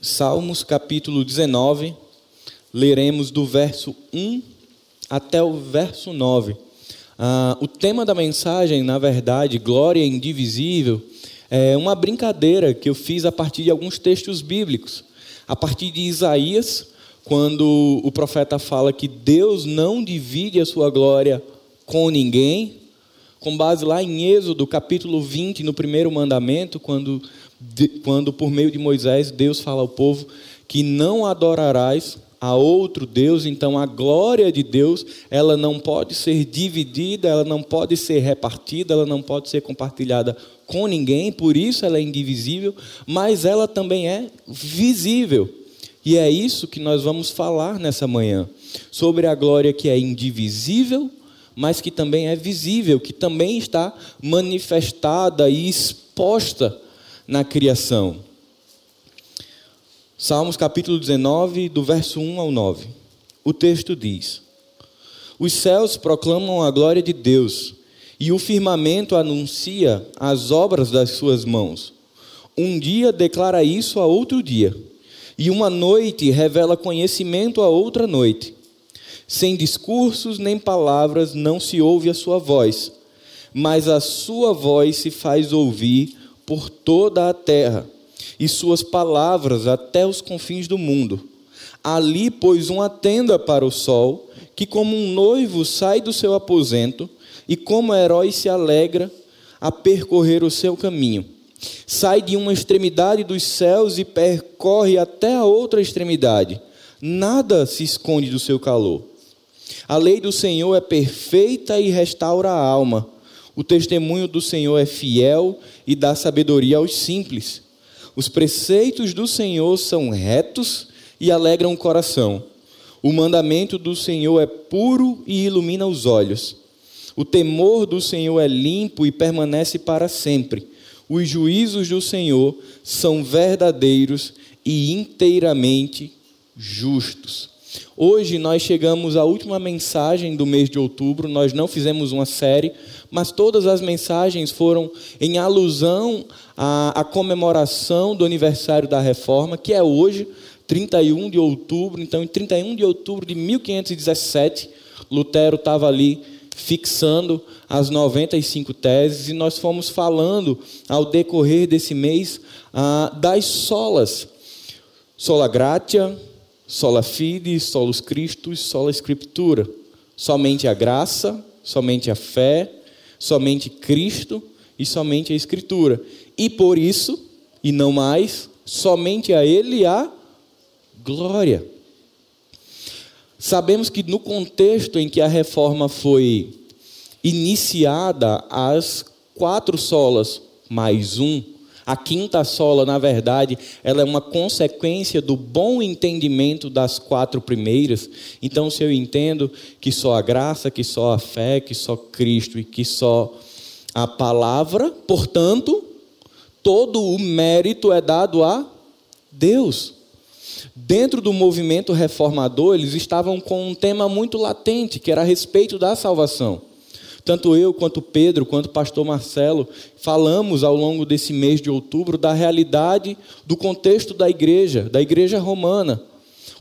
Salmos capítulo 19, leremos do verso 1 até o verso 9. Ah, o tema da mensagem, na verdade, glória indivisível, é uma brincadeira que eu fiz a partir de alguns textos bíblicos. A partir de Isaías, quando o profeta fala que Deus não divide a sua glória com ninguém, com base lá em Êxodo, capítulo 20, no primeiro mandamento, quando, quando por meio de Moisés, Deus fala ao povo que não adorarás a outro Deus, então a glória de Deus, ela não pode ser dividida, ela não pode ser repartida, ela não pode ser compartilhada com ninguém, por isso ela é indivisível, mas ela também é visível. E é isso que nós vamos falar nessa manhã, sobre a glória que é indivisível, mas que também é visível, que também está manifestada e exposta na criação. Salmos capítulo 19, do verso 1 ao 9. O texto diz: Os céus proclamam a glória de Deus, e o firmamento anuncia as obras das suas mãos. Um dia declara isso a outro dia, e uma noite revela conhecimento a outra noite. Sem discursos nem palavras não se ouve a sua voz, mas a sua voz se faz ouvir por toda a terra, e suas palavras até os confins do mundo. Ali pôs uma tenda para o sol, que como um noivo sai do seu aposento, e como herói se alegra a percorrer o seu caminho. Sai de uma extremidade dos céus e percorre até a outra extremidade. Nada se esconde do seu calor. A lei do Senhor é perfeita e restaura a alma. O testemunho do Senhor é fiel e dá sabedoria aos simples. Os preceitos do Senhor são retos e alegram o coração. O mandamento do Senhor é puro e ilumina os olhos. O temor do Senhor é limpo e permanece para sempre. Os juízos do Senhor são verdadeiros e inteiramente justos. Hoje nós chegamos à última mensagem do mês de outubro, nós não fizemos uma série, mas todas as mensagens foram em alusão à, à comemoração do aniversário da reforma, que é hoje, 31 de outubro. Então, em 31 de outubro de 1517, Lutero estava ali fixando as 95 teses e nós fomos falando ao decorrer desse mês ah, das solas. Sola gratia, sola fide, solus Christus, sola Scriptura. Somente a graça, somente a fé, somente Cristo e somente a Escritura. E por isso, e não mais, somente a Ele a glória. Sabemos que no contexto em que a reforma foi iniciada, as quatro solas mais um a quinta sola, na verdade, ela é uma consequência do bom entendimento das quatro primeiras. Então, se eu entendo que só a graça, que só a fé, que só Cristo e que só a palavra, portanto, todo o mérito é dado a Deus. Dentro do movimento reformador, eles estavam com um tema muito latente, que era a respeito da salvação. Tanto eu, quanto Pedro, quanto o pastor Marcelo, falamos ao longo desse mês de outubro da realidade do contexto da igreja, da igreja romana.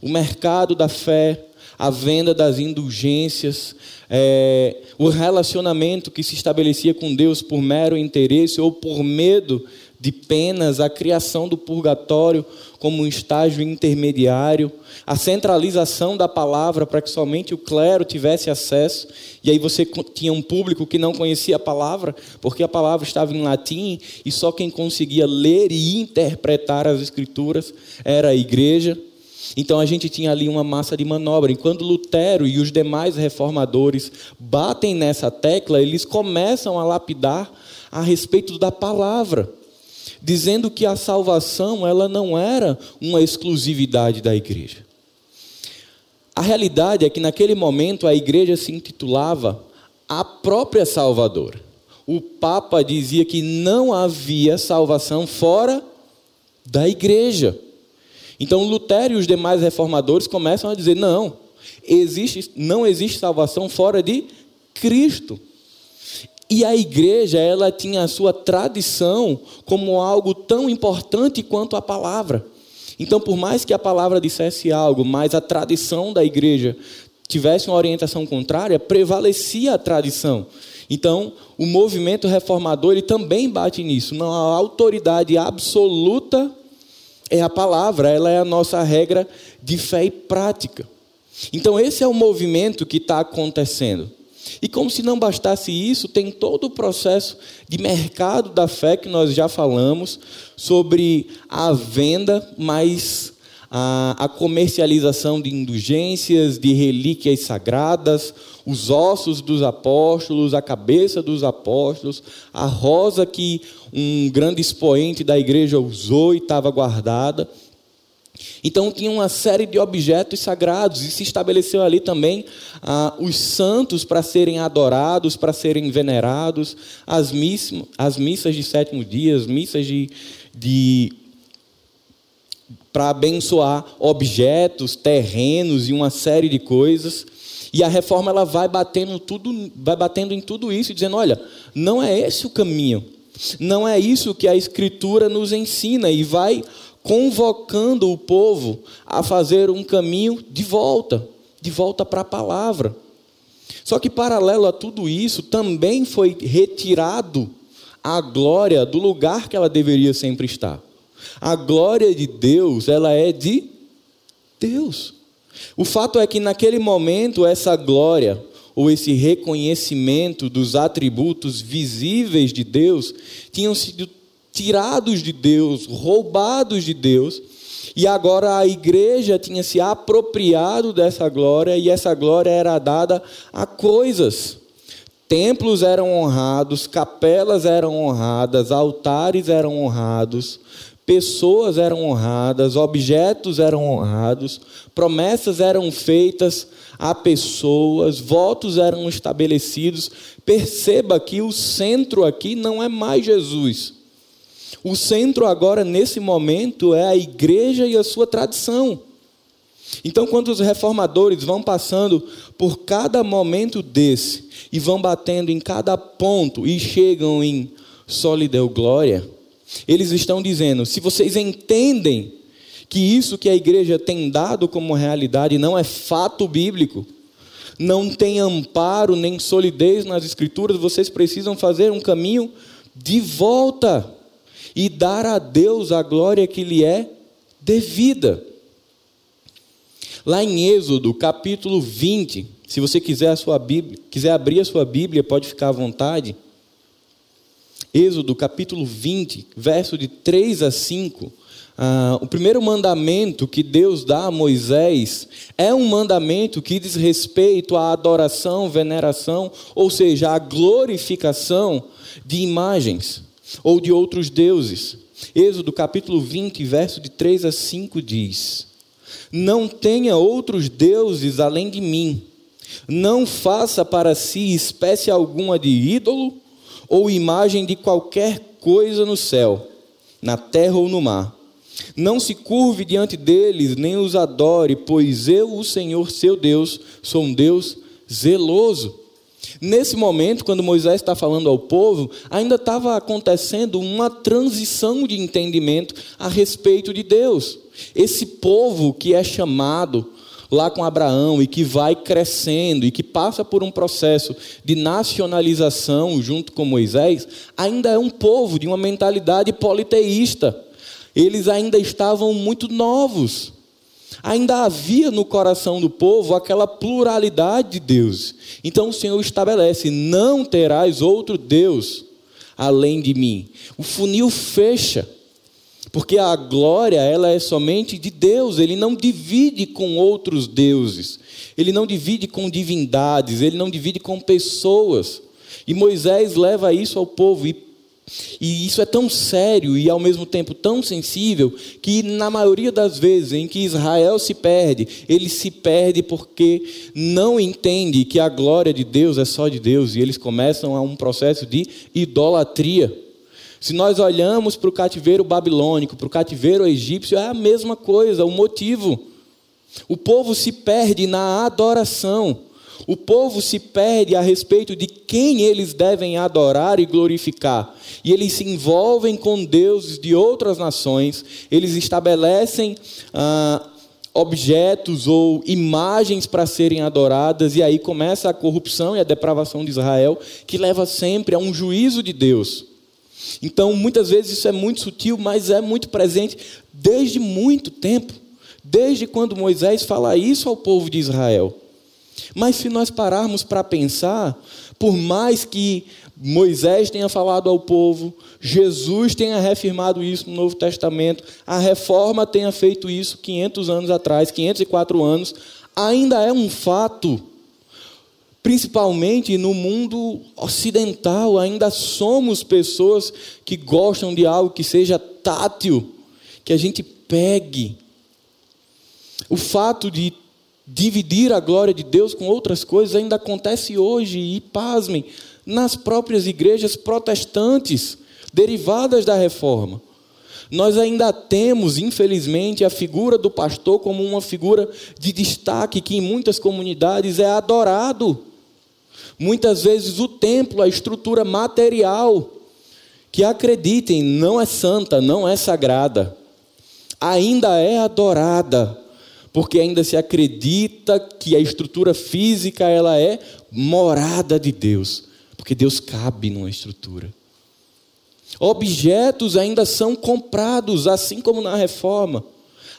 O mercado da fé, a venda das indulgências, é, o relacionamento que se estabelecia com Deus por mero interesse ou por medo de penas, a criação do purgatório como um estágio intermediário, a centralização da palavra para que somente o clero tivesse acesso, e aí você tinha um público que não conhecia a palavra, porque a palavra estava em latim e só quem conseguia ler e interpretar as escrituras era a igreja. Então a gente tinha ali uma massa de manobra. E quando Lutero e os demais reformadores batem nessa tecla, eles começam a lapidar a respeito da palavra dizendo que a salvação ela não era uma exclusividade da igreja. A realidade é que naquele momento a igreja se intitulava a própria Salvadora. O Papa dizia que não havia salvação fora da igreja. Então Lutero e os demais reformadores começam a dizer: não, existe, não existe salvação fora de Cristo. E a igreja, ela tinha a sua tradição como algo tão importante quanto a palavra. Então, por mais que a palavra dissesse algo, mas a tradição da igreja tivesse uma orientação contrária, prevalecia a tradição. Então, o movimento reformador ele também bate nisso. Não, a autoridade absoluta é a palavra, ela é a nossa regra de fé e prática. Então, esse é o movimento que está acontecendo. E como se não bastasse isso, tem todo o processo de mercado da fé que nós já falamos sobre a venda, mas a, a comercialização de indulgências, de relíquias sagradas, os ossos dos apóstolos, a cabeça dos apóstolos, a rosa que um grande expoente da igreja usou e estava guardada. Então tinha uma série de objetos sagrados e se estabeleceu ali também ah, os santos para serem adorados, para serem venerados, as, miss, as missas de sétimo dia, as missas de, de para abençoar objetos, terrenos e uma série de coisas. E a reforma ela vai batendo tudo, vai batendo em tudo isso, dizendo, olha, não é esse o caminho. Não é isso que a escritura nos ensina e vai convocando o povo a fazer um caminho de volta, de volta para a palavra. Só que, paralelo a tudo isso, também foi retirado a glória do lugar que ela deveria sempre estar. A glória de Deus, ela é de Deus. O fato é que naquele momento, essa glória, ou esse reconhecimento dos atributos visíveis de Deus, tinham sido tirados de Deus, roubados de Deus, e agora a igreja tinha se apropriado dessa glória, e essa glória era dada a coisas. Templos eram honrados, capelas eram honradas, altares eram honrados, pessoas eram honradas, objetos eram honrados, promessas eram feitas a pessoas, votos eram estabelecidos. Perceba que o centro aqui não é mais Jesus. O centro agora, nesse momento, é a igreja e a sua tradição. Então, quando os reformadores vão passando por cada momento desse e vão batendo em cada ponto e chegam em solideu glória, eles estão dizendo: se vocês entendem que isso que a igreja tem dado como realidade não é fato bíblico, não tem amparo nem solidez nas escrituras, vocês precisam fazer um caminho de volta e dar a Deus a glória que lhe é devida. Lá em Êxodo, capítulo 20, se você quiser, a sua Bíblia, quiser abrir a sua Bíblia, pode ficar à vontade. Êxodo, capítulo 20, verso de 3 a 5. Ah, o primeiro mandamento que Deus dá a Moisés é um mandamento que diz respeito à adoração, veneração, ou seja, à glorificação de imagens ou de outros deuses. Êxodo capítulo 20, verso de 3 a 5 diz: Não tenha outros deuses além de mim. Não faça para si espécie alguma de ídolo ou imagem de qualquer coisa no céu, na terra ou no mar. Não se curve diante deles, nem os adore, pois eu, o Senhor seu Deus, sou um Deus zeloso Nesse momento, quando Moisés está falando ao povo, ainda estava acontecendo uma transição de entendimento a respeito de Deus. Esse povo que é chamado lá com Abraão e que vai crescendo e que passa por um processo de nacionalização junto com Moisés, ainda é um povo de uma mentalidade politeísta. Eles ainda estavam muito novos. Ainda havia no coração do povo aquela pluralidade de Deus. Então o Senhor estabelece: não terás outro Deus além de mim. O funil fecha. Porque a glória, ela é somente de Deus, ele não divide com outros deuses, ele não divide com divindades, ele não divide com pessoas. E Moisés leva isso ao povo e e isso é tão sério e ao mesmo tempo tão sensível que, na maioria das vezes em que Israel se perde, ele se perde porque não entende que a glória de Deus é só de Deus e eles começam a um processo de idolatria. Se nós olhamos para o cativeiro babilônico, para o cativeiro egípcio, é a mesma coisa, o motivo. O povo se perde na adoração. O povo se perde a respeito de quem eles devem adorar e glorificar. E eles se envolvem com deuses de outras nações, eles estabelecem ah, objetos ou imagens para serem adoradas, e aí começa a corrupção e a depravação de Israel, que leva sempre a um juízo de Deus. Então, muitas vezes isso é muito sutil, mas é muito presente desde muito tempo. Desde quando Moisés fala isso ao povo de Israel. Mas se nós pararmos para pensar, por mais que Moisés tenha falado ao povo, Jesus tenha reafirmado isso no Novo Testamento, a reforma tenha feito isso 500 anos atrás, 504 anos, ainda é um fato. Principalmente no mundo ocidental, ainda somos pessoas que gostam de algo que seja tátil, que a gente pegue, o fato de dividir a glória de Deus com outras coisas ainda acontece hoje, e pasmem, nas próprias igrejas protestantes, derivadas da reforma. Nós ainda temos, infelizmente, a figura do pastor como uma figura de destaque que em muitas comunidades é adorado. Muitas vezes o templo, a estrutura material, que acreditem, não é santa, não é sagrada, ainda é adorada porque ainda se acredita que a estrutura física ela é morada de Deus, porque Deus cabe numa estrutura. Objetos ainda são comprados, assim como na reforma.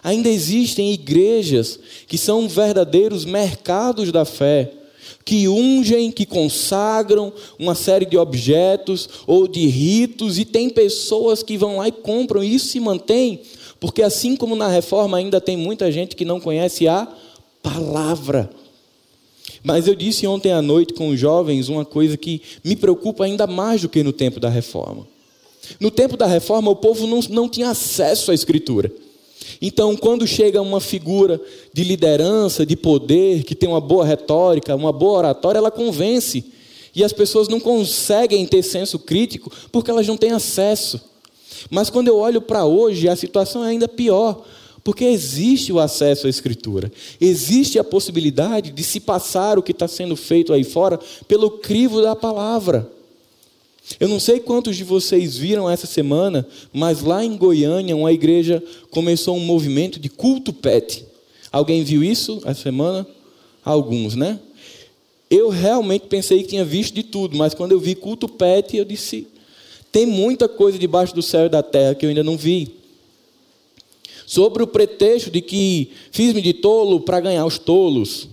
Ainda existem igrejas que são verdadeiros mercados da fé, que ungem, que consagram uma série de objetos ou de ritos, e tem pessoas que vão lá e compram, e isso se mantém porque assim como na reforma ainda tem muita gente que não conhece a palavra. Mas eu disse ontem à noite com os jovens uma coisa que me preocupa ainda mais do que no tempo da reforma. No tempo da reforma, o povo não, não tinha acesso à Escritura. Então, quando chega uma figura de liderança, de poder, que tem uma boa retórica, uma boa oratória, ela convence. E as pessoas não conseguem ter senso crítico porque elas não têm acesso. Mas quando eu olho para hoje, a situação é ainda pior, porque existe o acesso à Escritura, existe a possibilidade de se passar o que está sendo feito aí fora pelo crivo da palavra. Eu não sei quantos de vocês viram essa semana, mas lá em Goiânia, uma igreja começou um movimento de culto pet. Alguém viu isso essa semana? Alguns, né? Eu realmente pensei que tinha visto de tudo, mas quando eu vi culto pet, eu disse: tem muita coisa debaixo do céu e da terra que eu ainda não vi. Sobre o pretexto de que fiz-me de tolo para ganhar os tolos,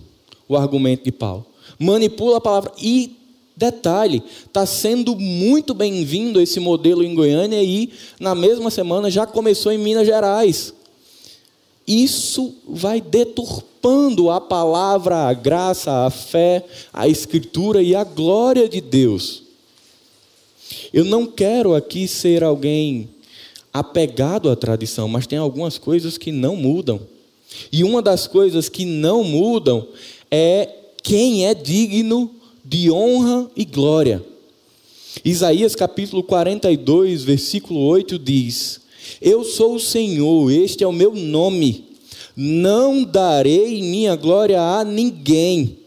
o argumento de Paulo. Manipula a palavra. E, detalhe, está sendo muito bem-vindo esse modelo em Goiânia e, na mesma semana, já começou em Minas Gerais. Isso vai deturpando a palavra, a graça, a fé, a escritura e a glória de Deus. Eu não quero aqui ser alguém apegado à tradição, mas tem algumas coisas que não mudam. E uma das coisas que não mudam é quem é digno de honra e glória. Isaías capítulo 42, versículo 8 diz: Eu sou o Senhor, este é o meu nome. Não darei minha glória a ninguém.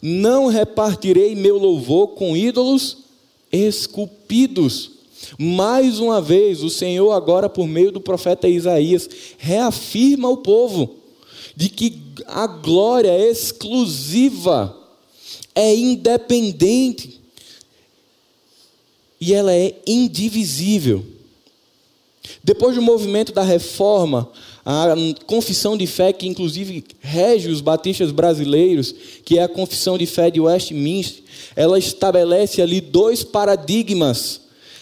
Não repartirei meu louvor com ídolos esculpidos. Mais uma vez, o Senhor, agora por meio do profeta Isaías, reafirma ao povo de que a glória exclusiva, é independente e ela é indivisível. Depois do movimento da reforma, a confissão de fé que inclusive rege os batistas brasileiros, que é a confissão de fé de Westminster, ela estabelece ali dois paradigmas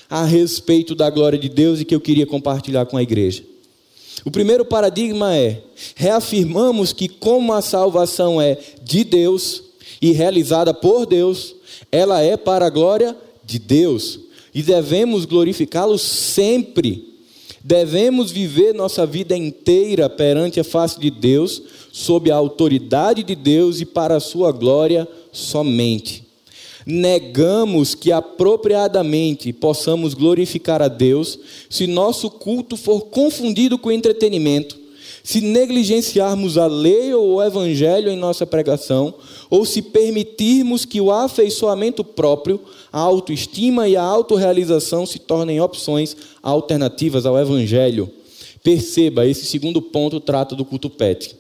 a respeito da glória de Deus e que eu queria compartilhar com a igreja. O primeiro paradigma é: reafirmamos que, como a salvação é de Deus e realizada por Deus, ela é para a glória de Deus e devemos glorificá-lo sempre Devemos viver nossa vida inteira perante a face de Deus, sob a autoridade de Deus e para a sua glória somente. Negamos que apropriadamente possamos glorificar a Deus se nosso culto for confundido com entretenimento, se negligenciarmos a lei ou o evangelho em nossa pregação, ou se permitirmos que o afeiçoamento próprio, a autoestima e a autorrealização se tornem opções alternativas ao evangelho. Perceba, esse segundo ponto trata do culto pet.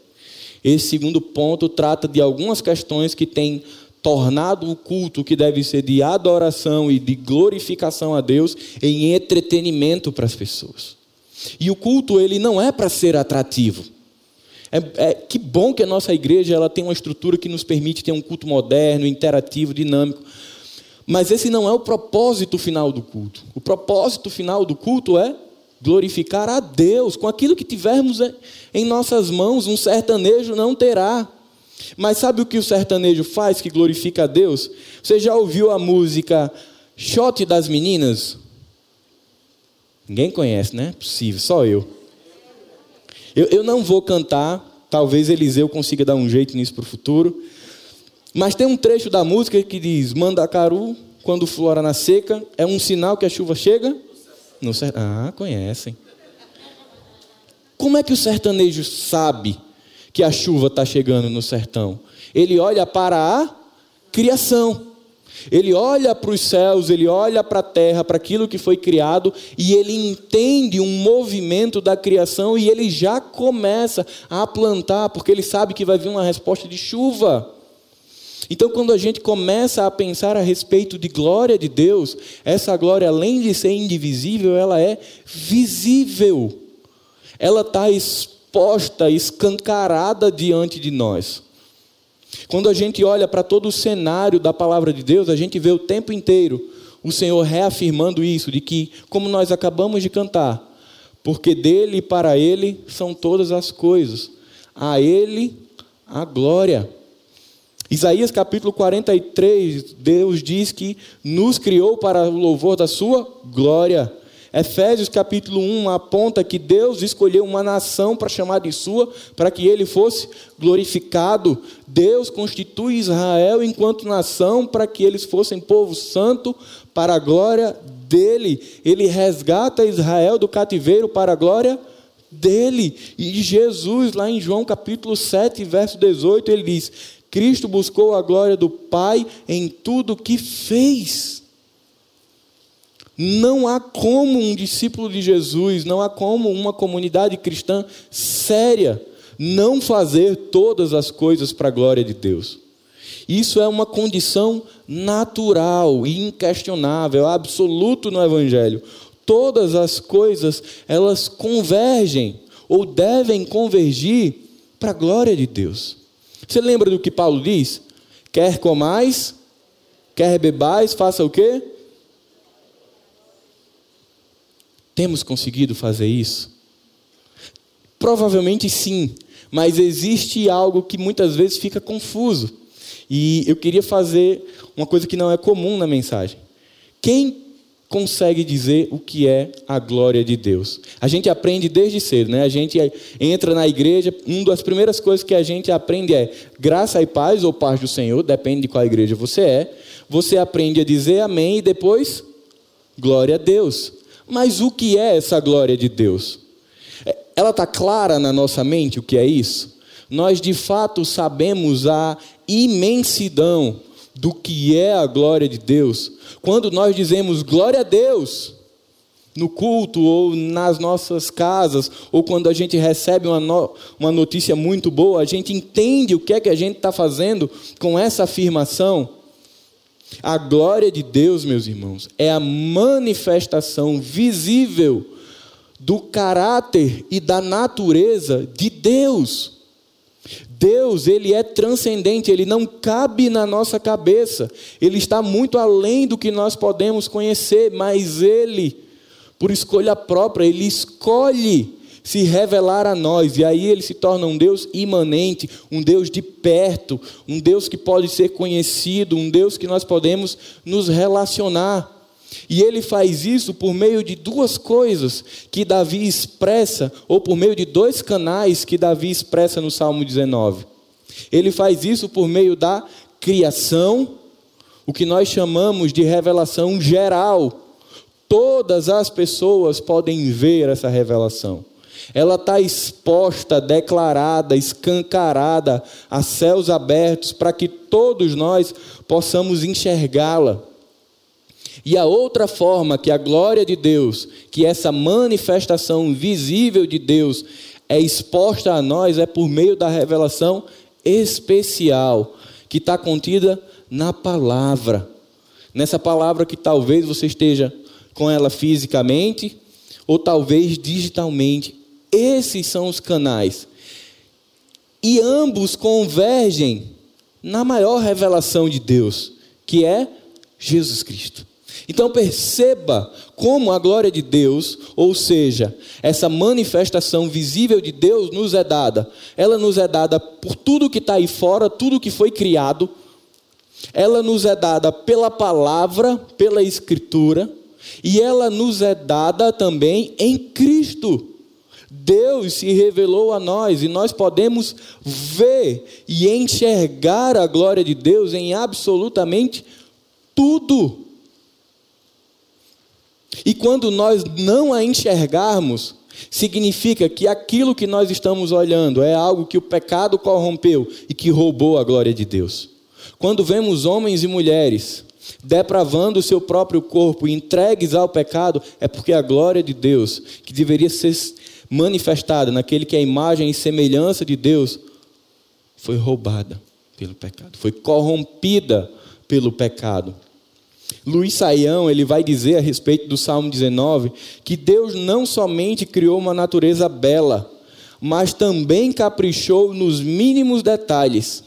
Esse segundo ponto trata de algumas questões que têm tornado o culto que deve ser de adoração e de glorificação a Deus em entretenimento para as pessoas. E o culto ele não é para ser atrativo. É, é, que bom que a nossa igreja ela tem uma estrutura que nos permite ter um culto moderno, interativo, dinâmico. Mas esse não é o propósito final do culto. O propósito final do culto é glorificar a Deus com aquilo que tivermos em nossas mãos. Um sertanejo não terá. Mas sabe o que o sertanejo faz que glorifica a Deus? Você já ouviu a música Shot das Meninas? Ninguém conhece, né? Possível, só eu. eu. Eu não vou cantar, talvez Eliseu consiga dar um jeito nisso para o futuro. Mas tem um trecho da música que diz: Mandacaru, quando flora na seca, é um sinal que a chuva chega no sertão. Ah, conhecem. Como é que o sertanejo sabe que a chuva está chegando no sertão? Ele olha para a criação. Ele olha para os céus, ele olha para a terra, para aquilo que foi criado, e ele entende um movimento da criação e ele já começa a plantar, porque ele sabe que vai vir uma resposta de chuva. Então, quando a gente começa a pensar a respeito de glória de Deus, essa glória, além de ser indivisível, ela é visível. Ela está exposta, escancarada diante de nós. Quando a gente olha para todo o cenário da palavra de Deus, a gente vê o tempo inteiro o Senhor reafirmando isso, de que, como nós acabamos de cantar, porque dele e para ele são todas as coisas, a ele a glória. Isaías capítulo 43, Deus diz que nos criou para o louvor da sua glória. Efésios capítulo 1 aponta que Deus escolheu uma nação para chamar de sua, para que ele fosse glorificado. Deus constitui Israel enquanto nação para que eles fossem povo santo para a glória dele. Ele resgata Israel do cativeiro para a glória dele. E Jesus, lá em João capítulo 7, verso 18, ele diz: Cristo buscou a glória do Pai em tudo que fez. Não há como um discípulo de Jesus, não há como uma comunidade cristã séria não fazer todas as coisas para a glória de Deus. Isso é uma condição natural, inquestionável, absoluto no evangelho. Todas as coisas, elas convergem ou devem convergir para a glória de Deus. Você lembra do que Paulo diz? Quer comais, quer bebais, faça o quê? Temos conseguido fazer isso? Provavelmente sim, mas existe algo que muitas vezes fica confuso. E eu queria fazer uma coisa que não é comum na mensagem. Quem consegue dizer o que é a glória de Deus. A gente aprende desde cedo, né? A gente entra na igreja, uma das primeiras coisas que a gente aprende é graça e paz ou paz do Senhor, depende de qual igreja você é. Você aprende a dizer amém e depois glória a Deus. Mas o que é essa glória de Deus? É, ela está clara na nossa mente o que é isso? Nós de fato sabemos a imensidão do que é a glória de Deus. Quando nós dizemos glória a Deus no culto ou nas nossas casas, ou quando a gente recebe uma, no, uma notícia muito boa, a gente entende o que é que a gente está fazendo com essa afirmação. A glória de Deus, meus irmãos, é a manifestação visível do caráter e da natureza de Deus. Deus, ele é transcendente, ele não cabe na nossa cabeça. Ele está muito além do que nós podemos conhecer, mas ele, por escolha própria, ele escolhe se revelar a nós, e aí ele se torna um Deus imanente, um Deus de perto, um Deus que pode ser conhecido, um Deus que nós podemos nos relacionar. E ele faz isso por meio de duas coisas que Davi expressa, ou por meio de dois canais que Davi expressa no Salmo 19. Ele faz isso por meio da criação, o que nós chamamos de revelação geral. Todas as pessoas podem ver essa revelação. Ela está exposta, declarada, escancarada a céus abertos para que todos nós possamos enxergá-la. E a outra forma que a glória de Deus, que essa manifestação visível de Deus é exposta a nós é por meio da revelação especial que está contida na palavra. Nessa palavra que talvez você esteja com ela fisicamente ou talvez digitalmente. Esses são os canais. E ambos convergem na maior revelação de Deus, que é Jesus Cristo. Então perceba como a glória de Deus, ou seja, essa manifestação visível de Deus nos é dada. Ela nos é dada por tudo que está aí fora, tudo que foi criado. Ela nos é dada pela palavra, pela escritura. E ela nos é dada também em Cristo. Deus se revelou a nós e nós podemos ver e enxergar a glória de Deus em absolutamente tudo. E quando nós não a enxergarmos, significa que aquilo que nós estamos olhando é algo que o pecado corrompeu e que roubou a glória de Deus. Quando vemos homens e mulheres depravando o seu próprio corpo e entregues ao pecado, é porque a glória de Deus, que deveria ser manifestada naquele que é a imagem e semelhança de Deus, foi roubada pelo pecado, foi corrompida pelo pecado. Luiz Saião, ele vai dizer a respeito do Salmo 19 que Deus não somente criou uma natureza bela, mas também caprichou nos mínimos detalhes.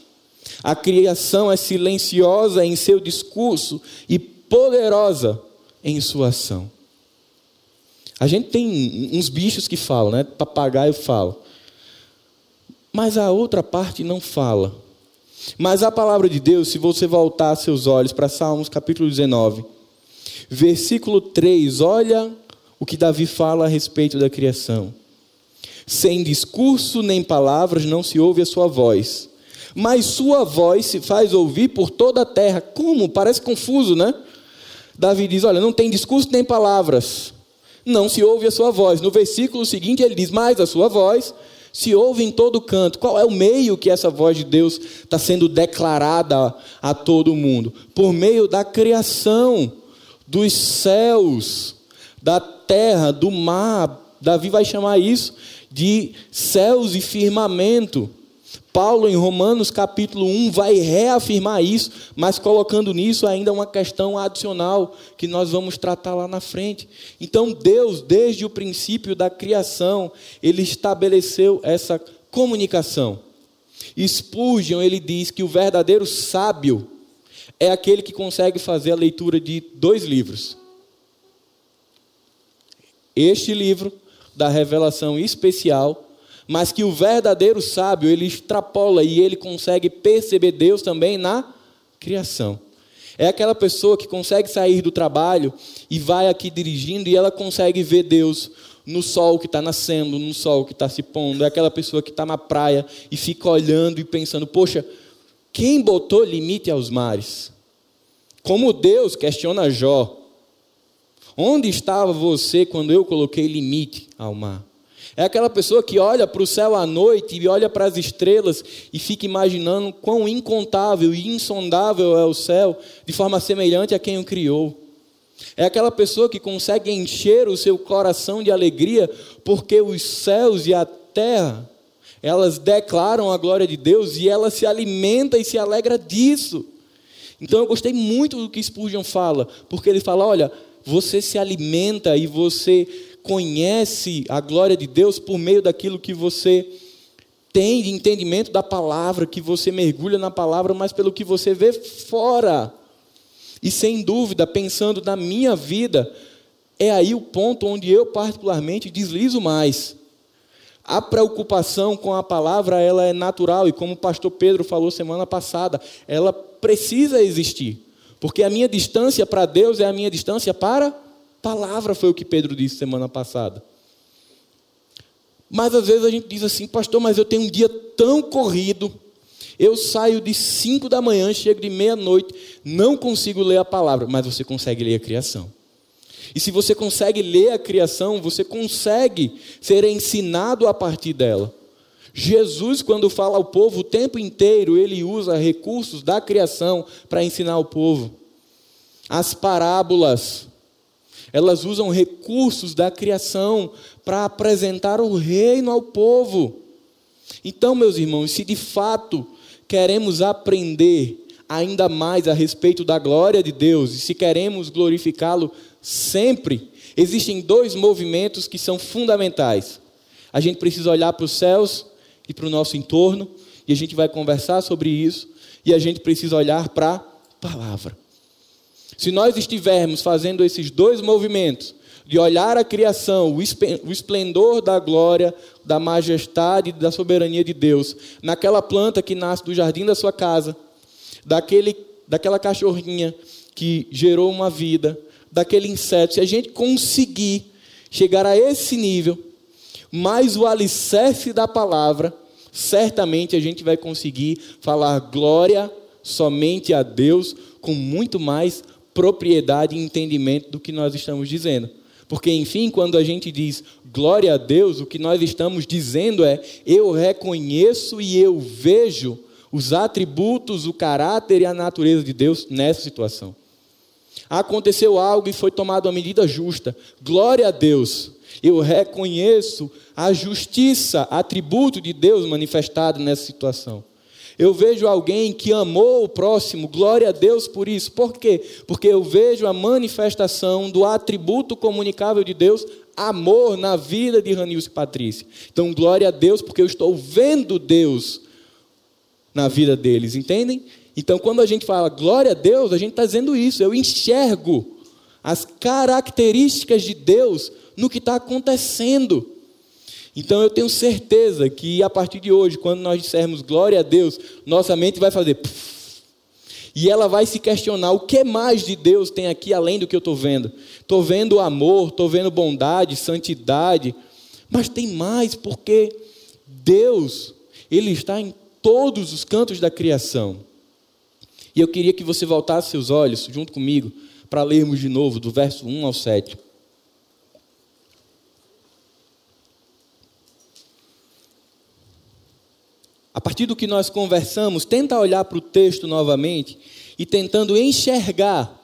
A criação é silenciosa em seu discurso e poderosa em sua ação. A gente tem uns bichos que falam, né? Papagaio fala. Mas a outra parte não fala. Mas a palavra de Deus, se você voltar seus olhos para Salmos capítulo 19, versículo 3, olha o que Davi fala a respeito da criação. Sem discurso nem palavras não se ouve a sua voz, mas sua voz se faz ouvir por toda a terra. Como? Parece confuso, né? Davi diz: Olha, não tem discurso nem palavras, não se ouve a sua voz. No versículo seguinte ele diz: Mas a sua voz se ouve em todo canto. Qual é o meio que essa voz de Deus está sendo declarada a todo mundo? Por meio da criação dos céus, da terra, do mar. Davi vai chamar isso de céus e firmamento. Paulo, em Romanos capítulo 1, vai reafirmar isso, mas colocando nisso ainda uma questão adicional que nós vamos tratar lá na frente. Então, Deus, desde o princípio da criação, ele estabeleceu essa comunicação. Spurgeon, ele diz que o verdadeiro sábio é aquele que consegue fazer a leitura de dois livros. Este livro da revelação especial mas que o verdadeiro sábio, ele extrapola e ele consegue perceber Deus também na criação. É aquela pessoa que consegue sair do trabalho e vai aqui dirigindo e ela consegue ver Deus no sol que está nascendo, no sol que está se pondo. É aquela pessoa que está na praia e fica olhando e pensando: poxa, quem botou limite aos mares? Como Deus questiona Jó: onde estava você quando eu coloquei limite ao mar? É aquela pessoa que olha para o céu à noite e olha para as estrelas e fica imaginando quão incontável e insondável é o céu, de forma semelhante a quem o criou. É aquela pessoa que consegue encher o seu coração de alegria, porque os céus e a terra, elas declaram a glória de Deus e ela se alimenta e se alegra disso. Então eu gostei muito do que Spurgeon fala, porque ele fala: olha, você se alimenta e você conhece a glória de Deus por meio daquilo que você tem de entendimento da palavra, que você mergulha na palavra, mas pelo que você vê fora. E sem dúvida, pensando na minha vida, é aí o ponto onde eu particularmente deslizo mais. A preocupação com a palavra, ela é natural e como o pastor Pedro falou semana passada, ela precisa existir. Porque a minha distância para Deus é a minha distância para palavra foi o que Pedro disse semana passada. Mas às vezes a gente diz assim, pastor, mas eu tenho um dia tão corrido. Eu saio de 5 da manhã, chego de meia-noite, não consigo ler a palavra, mas você consegue ler a criação. E se você consegue ler a criação, você consegue ser ensinado a partir dela. Jesus, quando fala ao povo o tempo inteiro, ele usa recursos da criação para ensinar o povo. As parábolas, elas usam recursos da criação para apresentar o reino ao povo. Então, meus irmãos, se de fato queremos aprender ainda mais a respeito da glória de Deus e se queremos glorificá-lo sempre, existem dois movimentos que são fundamentais. A gente precisa olhar para os céus e para o nosso entorno, e a gente vai conversar sobre isso, e a gente precisa olhar para a palavra. Se nós estivermos fazendo esses dois movimentos, de olhar a criação, o esplendor da glória, da majestade da soberania de Deus, naquela planta que nasce do jardim da sua casa, daquele, daquela cachorrinha que gerou uma vida, daquele inseto, se a gente conseguir chegar a esse nível, mais o alicerce da palavra, certamente a gente vai conseguir falar glória somente a Deus com muito mais propriedade e entendimento do que nós estamos dizendo. Porque, enfim, quando a gente diz glória a Deus, o que nós estamos dizendo é: eu reconheço e eu vejo os atributos, o caráter e a natureza de Deus nessa situação. Aconteceu algo e foi tomada uma medida justa. Glória a Deus. Eu reconheço a justiça, atributo de Deus manifestado nessa situação. Eu vejo alguém que amou o próximo, glória a Deus por isso. Por quê? Porque eu vejo a manifestação do atributo comunicável de Deus, amor na vida de Ranilson e Patrícia. Então, glória a Deus, porque eu estou vendo Deus na vida deles, entendem? Então, quando a gente fala glória a Deus, a gente está dizendo isso. Eu enxergo as características de Deus no que está acontecendo. Então eu tenho certeza que a partir de hoje, quando nós dissermos glória a Deus, nossa mente vai fazer. e ela vai se questionar: o que mais de Deus tem aqui além do que eu estou vendo? Estou vendo amor, estou vendo bondade, santidade, mas tem mais, porque Deus, Ele está em todos os cantos da criação. E eu queria que você voltasse seus olhos junto comigo para lermos de novo, do verso 1 ao 7. A partir do que nós conversamos, tenta olhar para o texto novamente e tentando enxergar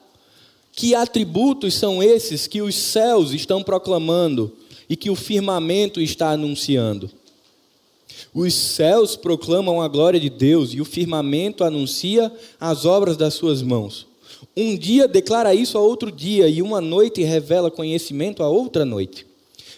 que atributos são esses que os céus estão proclamando e que o firmamento está anunciando. Os céus proclamam a glória de Deus e o firmamento anuncia as obras das suas mãos. Um dia declara isso a outro dia, e uma noite revela conhecimento a outra noite.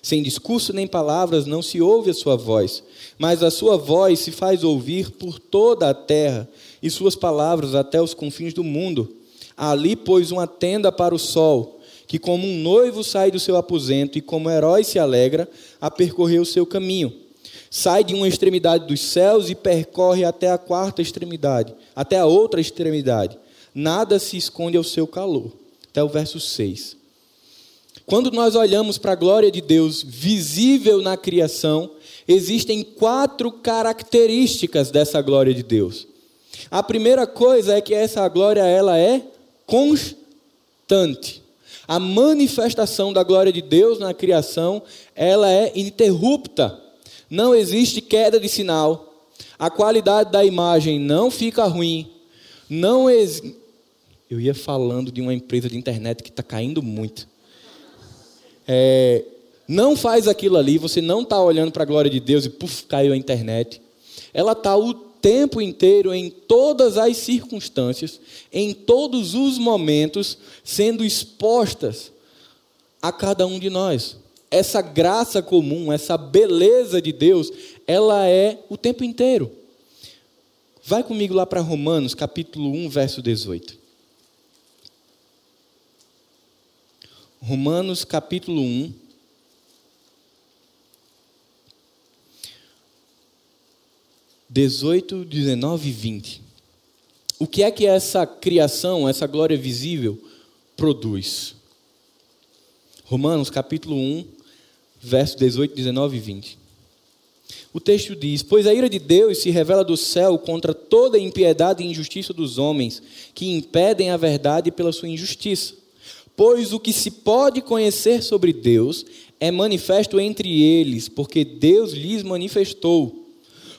Sem discurso nem palavras não se ouve a sua voz, mas a sua voz se faz ouvir por toda a terra, e suas palavras até os confins do mundo. Ali pôs uma tenda para o sol, que como um noivo sai do seu aposento e como herói se alegra a percorrer o seu caminho. Sai de uma extremidade dos céus e percorre até a quarta extremidade, até a outra extremidade. Nada se esconde ao seu calor. Até o verso 6. Quando nós olhamos para a glória de Deus visível na criação, existem quatro características dessa glória de Deus. A primeira coisa é que essa glória ela é constante. A manifestação da glória de Deus na criação, ela é ininterrupta. Não existe queda de sinal. A qualidade da imagem não fica ruim. Não ex... Eu ia falando de uma empresa de internet que está caindo muito é, não faz aquilo ali, você não está olhando para a glória de Deus e puf, caiu a internet. Ela está o tempo inteiro, em todas as circunstâncias, em todos os momentos, sendo expostas a cada um de nós. Essa graça comum, essa beleza de Deus, ela é o tempo inteiro. Vai comigo lá para Romanos, capítulo 1, verso 18. Romanos capítulo 1. Dezoito, dezenove e vinte. O que é que essa criação, essa glória visível, produz? Romanos capítulo 1, verso 18, 19 e 20. O texto diz: Pois a ira de Deus se revela do céu contra toda a impiedade e injustiça dos homens, que impedem a verdade pela sua injustiça Pois o que se pode conhecer sobre Deus é manifesto entre eles, porque Deus lhes manifestou.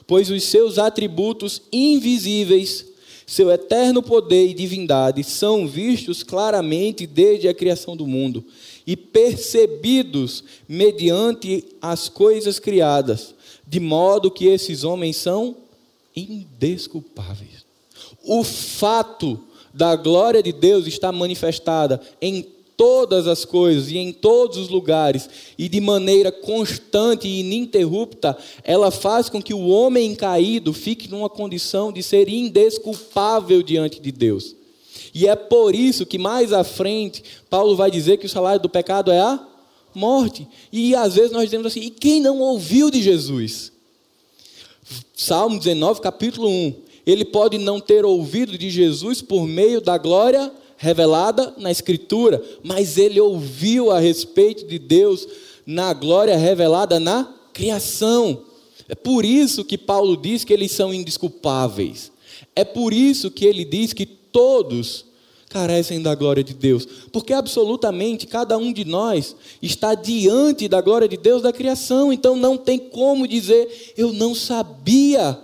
Pois os seus atributos invisíveis, seu eterno poder e divindade são vistos claramente desde a criação do mundo e percebidos mediante as coisas criadas, de modo que esses homens são indesculpáveis. O fato da glória de Deus está manifestada em todas as coisas e em todos os lugares e de maneira constante e ininterrupta, ela faz com que o homem caído fique numa condição de ser indesculpável diante de Deus. E é por isso que mais à frente Paulo vai dizer que o salário do pecado é a morte. E às vezes nós dizemos assim: e quem não ouviu de Jesus? Salmo 19, capítulo 1. Ele pode não ter ouvido de Jesus por meio da glória revelada na Escritura, mas ele ouviu a respeito de Deus na glória revelada na criação. É por isso que Paulo diz que eles são indisculpáveis. É por isso que ele diz que todos carecem da glória de Deus, porque absolutamente cada um de nós está diante da glória de Deus da criação, então não tem como dizer eu não sabia.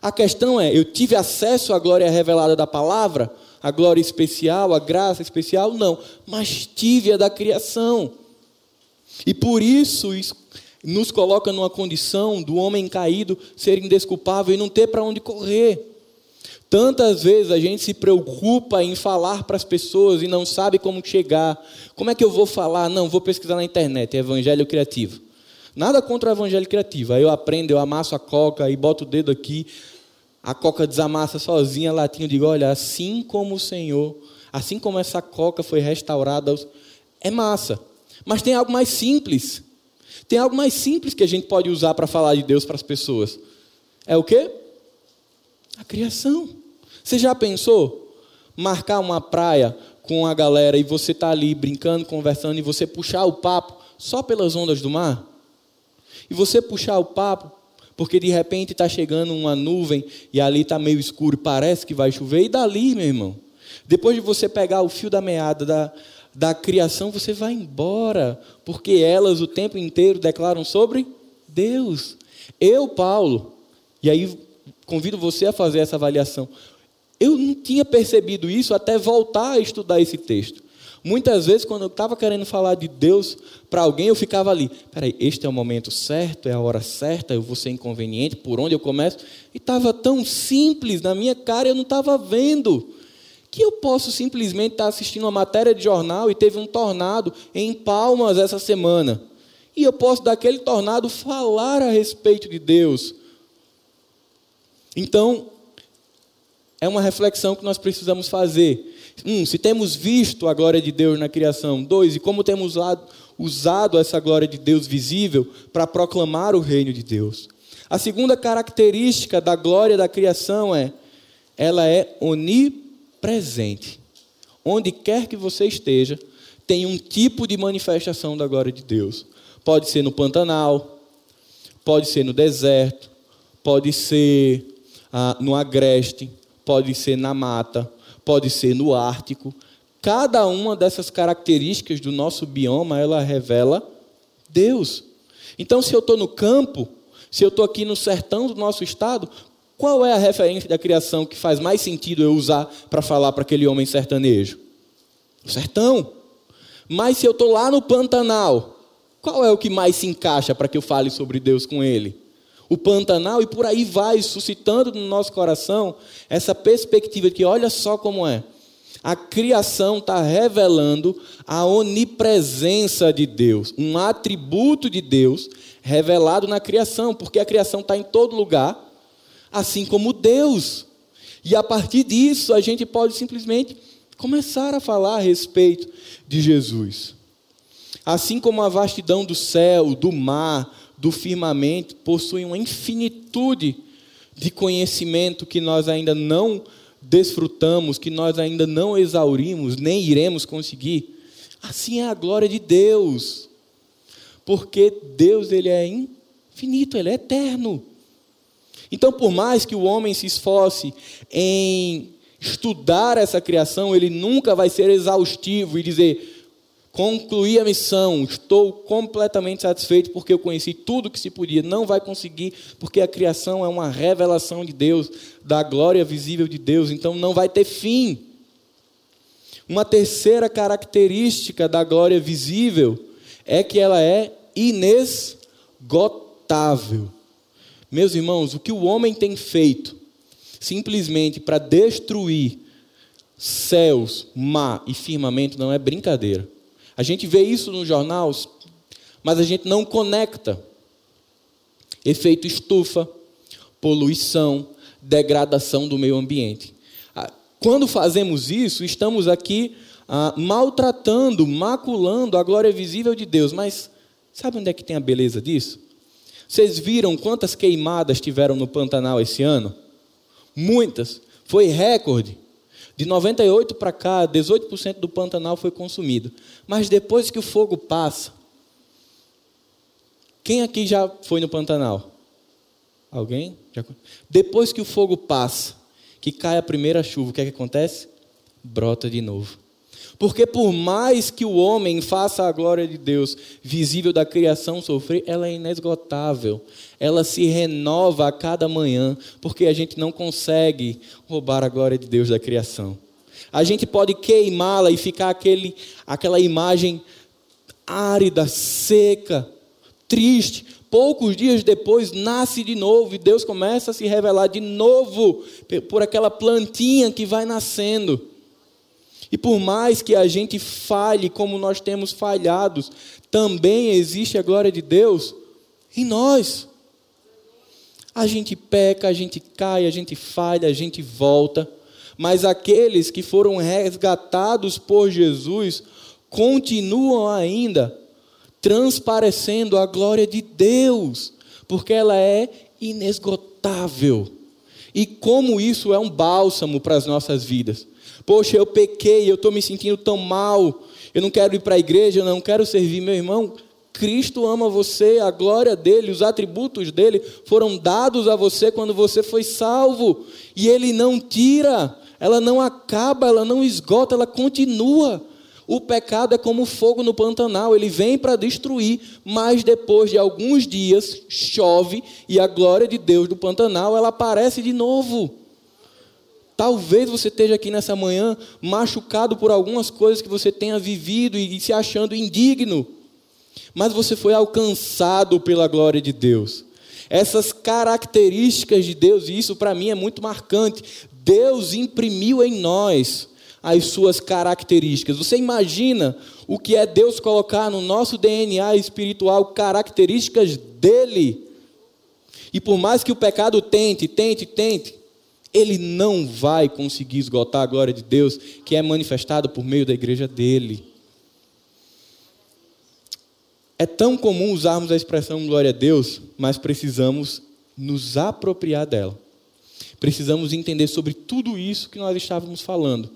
A questão é, eu tive acesso à glória revelada da palavra, a glória especial, a graça especial? Não, mas tive a da criação. E por isso, isso nos coloca numa condição do homem caído ser indesculpável e não ter para onde correr. Tantas vezes a gente se preocupa em falar para as pessoas e não sabe como chegar. Como é que eu vou falar? Não, vou pesquisar na internet, evangelho criativo. Nada contra o evangelho criativo. Aí eu aprendo, eu amasso a coca e boto o dedo aqui, a coca desamassa sozinha a latinha. Eu digo: olha, assim como o Senhor, assim como essa coca foi restaurada, é massa. Mas tem algo mais simples. Tem algo mais simples que a gente pode usar para falar de Deus para as pessoas. É o quê? A criação. Você já pensou? Marcar uma praia com a galera e você tá ali brincando, conversando e você puxar o papo só pelas ondas do mar? E você puxar o papo porque de repente está chegando uma nuvem e ali está meio escuro, parece que vai chover, e dali, meu irmão, depois de você pegar o fio da meada da, da criação, você vai embora, porque elas o tempo inteiro declaram sobre Deus. Eu, Paulo, e aí convido você a fazer essa avaliação. Eu não tinha percebido isso até voltar a estudar esse texto. Muitas vezes, quando eu estava querendo falar de Deus para alguém, eu ficava ali: peraí, este é o momento certo, é a hora certa, eu vou ser inconveniente, por onde eu começo? E estava tão simples na minha cara, eu não estava vendo. Que eu posso simplesmente estar assistindo uma matéria de jornal e teve um tornado em Palmas essa semana. E eu posso, daquele tornado, falar a respeito de Deus. Então, é uma reflexão que nós precisamos fazer. Um, se temos visto a glória de Deus na criação. Dois, e como temos usado essa glória de Deus visível para proclamar o reino de Deus. A segunda característica da glória da criação é ela é onipresente. Onde quer que você esteja, tem um tipo de manifestação da glória de Deus. Pode ser no Pantanal, pode ser no deserto, pode ser ah, no agreste, pode ser na mata, pode ser no Ártico. Cada uma dessas características do nosso bioma, ela revela Deus. Então, se eu estou no campo, se eu estou aqui no sertão do nosso estado, qual é a referência da criação que faz mais sentido eu usar para falar para aquele homem sertanejo? O sertão. Mas se eu estou lá no Pantanal, qual é o que mais se encaixa para que eu fale sobre Deus com ele? O Pantanal, e por aí vai, suscitando no nosso coração essa perspectiva de que olha só como é. A criação está revelando a onipresença de Deus, um atributo de Deus revelado na criação, porque a criação está em todo lugar, assim como Deus. E a partir disso, a gente pode simplesmente começar a falar a respeito de Jesus. Assim como a vastidão do céu, do mar, do firmamento possui uma infinitude de conhecimento que nós ainda não desfrutamos, que nós ainda não exaurimos, nem iremos conseguir. Assim é a glória de Deus. Porque Deus ele é infinito, ele é eterno. Então, por mais que o homem se esforce em estudar essa criação, ele nunca vai ser exaustivo e dizer: concluí a missão, estou completamente satisfeito porque eu conheci tudo que se podia. Não vai conseguir, porque a criação é uma revelação de Deus, da glória visível de Deus, então não vai ter fim. Uma terceira característica da glória visível é que ela é inesgotável. Meus irmãos, o que o homem tem feito simplesmente para destruir céus, mar e firmamento não é brincadeira. A gente vê isso nos jornais, mas a gente não conecta. Efeito estufa, poluição, degradação do meio ambiente. Ah, quando fazemos isso, estamos aqui ah, maltratando, maculando a glória visível de Deus. Mas sabe onde é que tem a beleza disso? Vocês viram quantas queimadas tiveram no Pantanal esse ano? Muitas. Foi recorde. De 98 para cá, 18% do Pantanal foi consumido. Mas depois que o fogo passa, quem aqui já foi no Pantanal? Alguém? Depois que o fogo passa, que cai a primeira chuva, o que, é que acontece? Brota de novo. Porque por mais que o homem faça a glória de Deus visível da criação sofrer, ela é inesgotável. Ela se renova a cada manhã, porque a gente não consegue roubar a glória de Deus da criação. A gente pode queimá-la e ficar aquele, aquela imagem árida, seca, triste. Poucos dias depois nasce de novo e Deus começa a se revelar de novo por aquela plantinha que vai nascendo. E por mais que a gente falhe como nós temos falhado, também existe a glória de Deus em nós. A gente peca, a gente cai, a gente falha, a gente volta, mas aqueles que foram resgatados por Jesus continuam ainda transparecendo a glória de Deus, porque ela é inesgotável. E como isso é um bálsamo para as nossas vidas. Poxa, eu pequei, eu estou me sentindo tão mal, eu não quero ir para a igreja, eu não quero servir meu irmão. Cristo ama você, a glória dele, os atributos dele foram dados a você quando você foi salvo, e ele não tira, ela não acaba, ela não esgota, ela continua. O pecado é como fogo no Pantanal, ele vem para destruir, mas depois de alguns dias chove e a glória de Deus do Pantanal ela aparece de novo. Talvez você esteja aqui nessa manhã machucado por algumas coisas que você tenha vivido e se achando indigno, mas você foi alcançado pela glória de Deus. Essas características de Deus, e isso para mim é muito marcante, Deus imprimiu em nós as suas características. Você imagina o que é Deus colocar no nosso DNA espiritual características dele? E por mais que o pecado tente, tente, tente, ele não vai conseguir esgotar a glória de Deus que é manifestada por meio da igreja dele. É tão comum usarmos a expressão glória a Deus, mas precisamos nos apropriar dela. Precisamos entender sobre tudo isso que nós estávamos falando.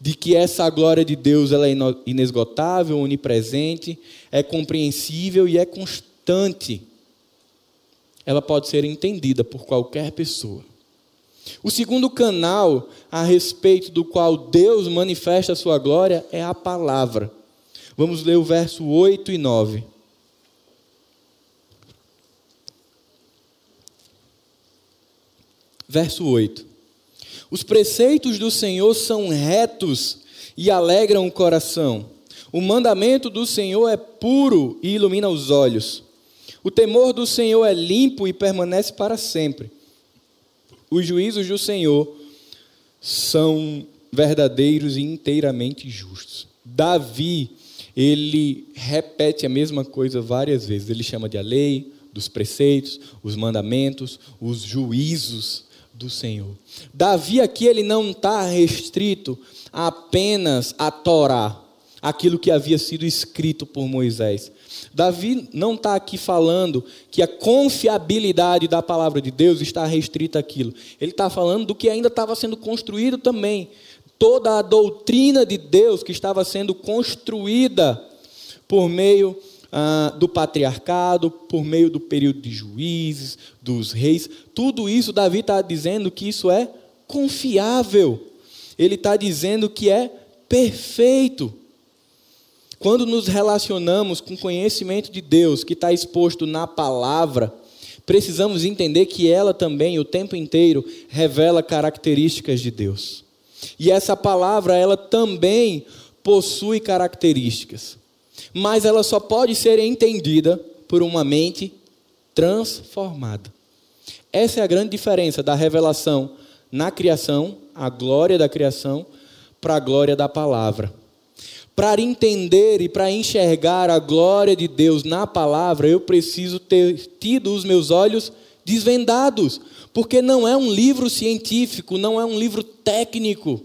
De que essa glória de Deus ela é inesgotável, onipresente, é compreensível e é constante. Ela pode ser entendida por qualquer pessoa. O segundo canal a respeito do qual Deus manifesta a sua glória é a palavra. Vamos ler o verso 8 e 9. Verso 8: Os preceitos do Senhor são retos e alegram o coração. O mandamento do Senhor é puro e ilumina os olhos. O temor do Senhor é limpo e permanece para sempre. Os juízos do Senhor são verdadeiros e inteiramente justos. Davi, ele repete a mesma coisa várias vezes. Ele chama de a lei, dos preceitos, os mandamentos, os juízos do Senhor. Davi aqui ele não está restrito apenas a Torá, aquilo que havia sido escrito por Moisés. Davi não está aqui falando que a confiabilidade da palavra de Deus está restrita àquilo. Ele está falando do que ainda estava sendo construído também. Toda a doutrina de Deus que estava sendo construída por meio ah, do patriarcado, por meio do período de juízes, dos reis. Tudo isso, Davi está dizendo que isso é confiável. ele está dizendo que é perfeito. Quando nos relacionamos com o conhecimento de Deus que está exposto na palavra, precisamos entender que ela também, o tempo inteiro, revela características de Deus. E essa palavra, ela também possui características, mas ela só pode ser entendida por uma mente transformada. Essa é a grande diferença da revelação na criação, a glória da criação, para a glória da palavra. Para entender e para enxergar a glória de Deus na palavra, eu preciso ter tido os meus olhos desvendados, porque não é um livro científico, não é um livro técnico.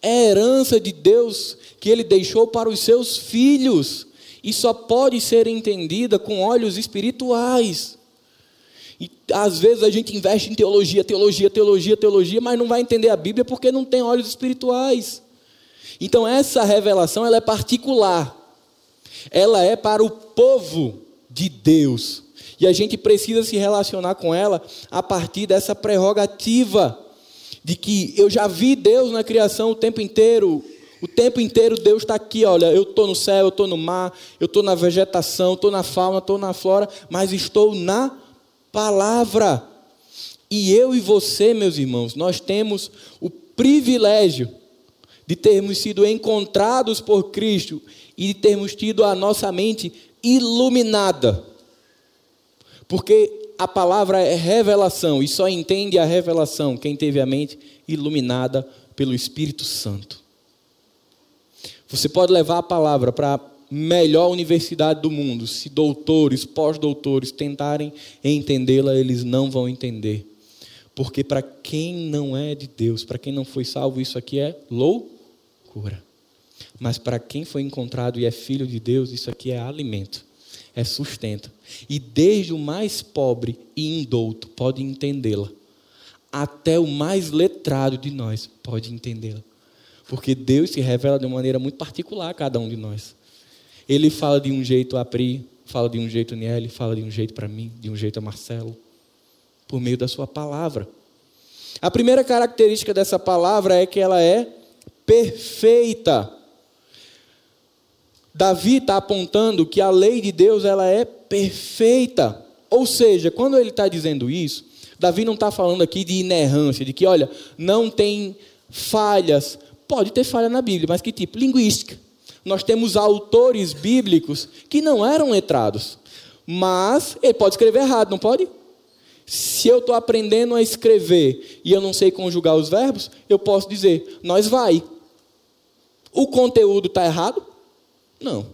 É herança de Deus que ele deixou para os seus filhos e só pode ser entendida com olhos espirituais. E às vezes a gente investe em teologia, teologia, teologia, teologia, mas não vai entender a Bíblia porque não tem olhos espirituais. Então essa revelação ela é particular. Ela é para o povo de Deus. E a gente precisa se relacionar com ela a partir dessa prerrogativa de que eu já vi Deus na criação o tempo inteiro. O tempo inteiro Deus está aqui, olha, eu estou no céu, eu estou no mar, eu estou na vegetação, estou na fauna, estou na flora, mas estou na palavra. E eu e você, meus irmãos, nós temos o privilégio de termos sido encontrados por Cristo e de termos tido a nossa mente iluminada. Porque a palavra é revelação e só entende a revelação quem teve a mente iluminada pelo Espírito Santo. Você pode levar a palavra para a melhor universidade do mundo, se doutores, pós-doutores tentarem entendê-la, eles não vão entender. Porque para quem não é de Deus, para quem não foi salvo, isso aqui é louco Mas para quem foi encontrado e é filho de Deus, isso aqui é alimento, é sustento. E desde o mais pobre e indouto pode entendê-la, até o mais letrado de nós pode entendê-la. Porque Deus se revela de uma maneira muito particular a cada um de nós. Ele fala de um jeito a Pri, fala de um jeito a Niele, fala de um jeito para mim, de um jeito a Marcelo, por meio da sua palavra. A primeira característica dessa palavra é que ela é perfeita. Davi está apontando que a lei de Deus ela é perfeita. Ou seja, quando ele está dizendo isso, Davi não está falando aqui de inerrância, de que, olha, não tem falhas. Pode ter falha na Bíblia, mas que tipo? Linguística. Nós temos autores bíblicos que não eram letrados, mas ele pode escrever errado, não pode? Se eu estou aprendendo a escrever e eu não sei conjugar os verbos, eu posso dizer, nós vai. O conteúdo está errado? Não.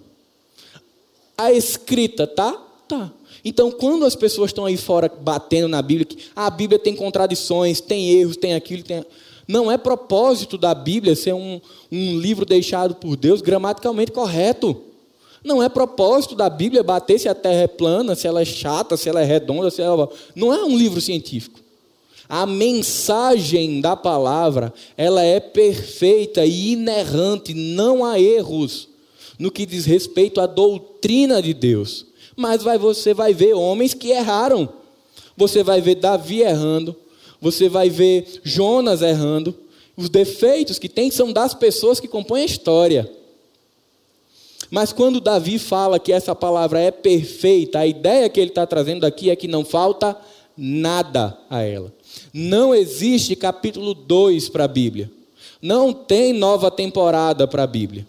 A escrita tá? Tá. Então, quando as pessoas estão aí fora batendo na Bíblia, que a Bíblia tem contradições, tem erros, tem aquilo, tem. Não é propósito da Bíblia ser um, um livro deixado por Deus gramaticalmente correto. Não é propósito da Bíblia bater se a terra é plana, se ela é chata, se ela é redonda, se ela. Não é um livro científico. A mensagem da palavra, ela é perfeita e inerrante, não há erros no que diz respeito à doutrina de Deus. Mas vai, você vai ver homens que erraram. Você vai ver Davi errando, você vai ver Jonas errando. Os defeitos que tem são das pessoas que compõem a história. Mas quando Davi fala que essa palavra é perfeita, a ideia que ele está trazendo aqui é que não falta nada a ela. Não existe capítulo 2 para a Bíblia. Não tem nova temporada para a Bíblia.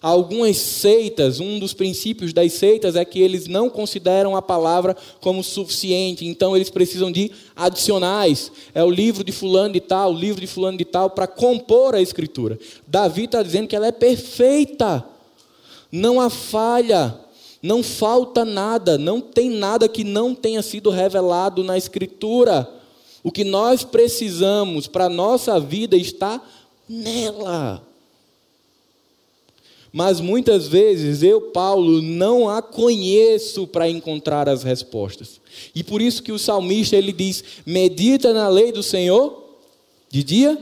Algumas seitas, um dos princípios das seitas é que eles não consideram a palavra como suficiente, então eles precisam de adicionais. É o livro de fulano de tal, o livro de fulano de tal, para compor a escritura. Davi está dizendo que ela é perfeita, não há falha, não falta nada, não tem nada que não tenha sido revelado na escritura. O que nós precisamos para a nossa vida está nela. Mas muitas vezes eu, Paulo, não a conheço para encontrar as respostas. E por isso que o salmista ele diz: "Medita na lei do Senhor de dia,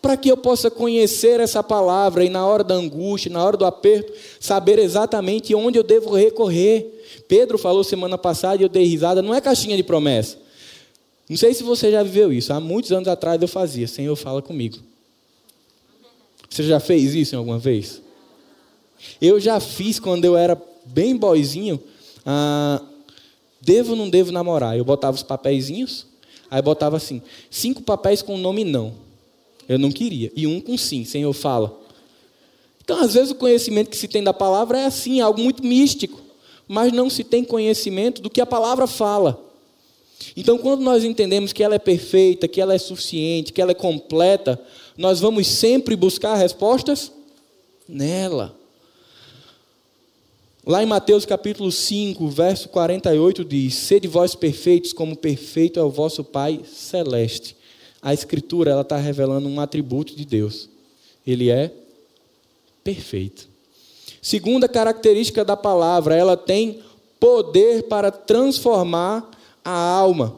para que eu possa conhecer essa palavra e na hora da angústia, na hora do aperto, saber exatamente onde eu devo recorrer." Pedro falou semana passada e eu dei risada, não é caixinha de promessa. Não sei se você já viveu isso. Há muitos anos atrás eu fazia. Senhor, fala comigo. Você já fez isso alguma vez? Eu já fiz quando eu era bem boizinho. Ah, devo ou não devo namorar? Eu botava os papeizinhos. Aí botava assim: cinco papéis com o nome não. Eu não queria. E um com sim. Senhor, fala. Então, às vezes, o conhecimento que se tem da palavra é assim, algo muito místico. Mas não se tem conhecimento do que a palavra fala. Então, quando nós entendemos que ela é perfeita, que ela é suficiente, que ela é completa, nós vamos sempre buscar respostas nela. Lá em Mateus capítulo 5, verso 48 diz: Sede vós perfeitos, como perfeito é o vosso Pai celeste. A Escritura ela está revelando um atributo de Deus. Ele é perfeito. Segunda característica da palavra, ela tem poder para transformar a alma.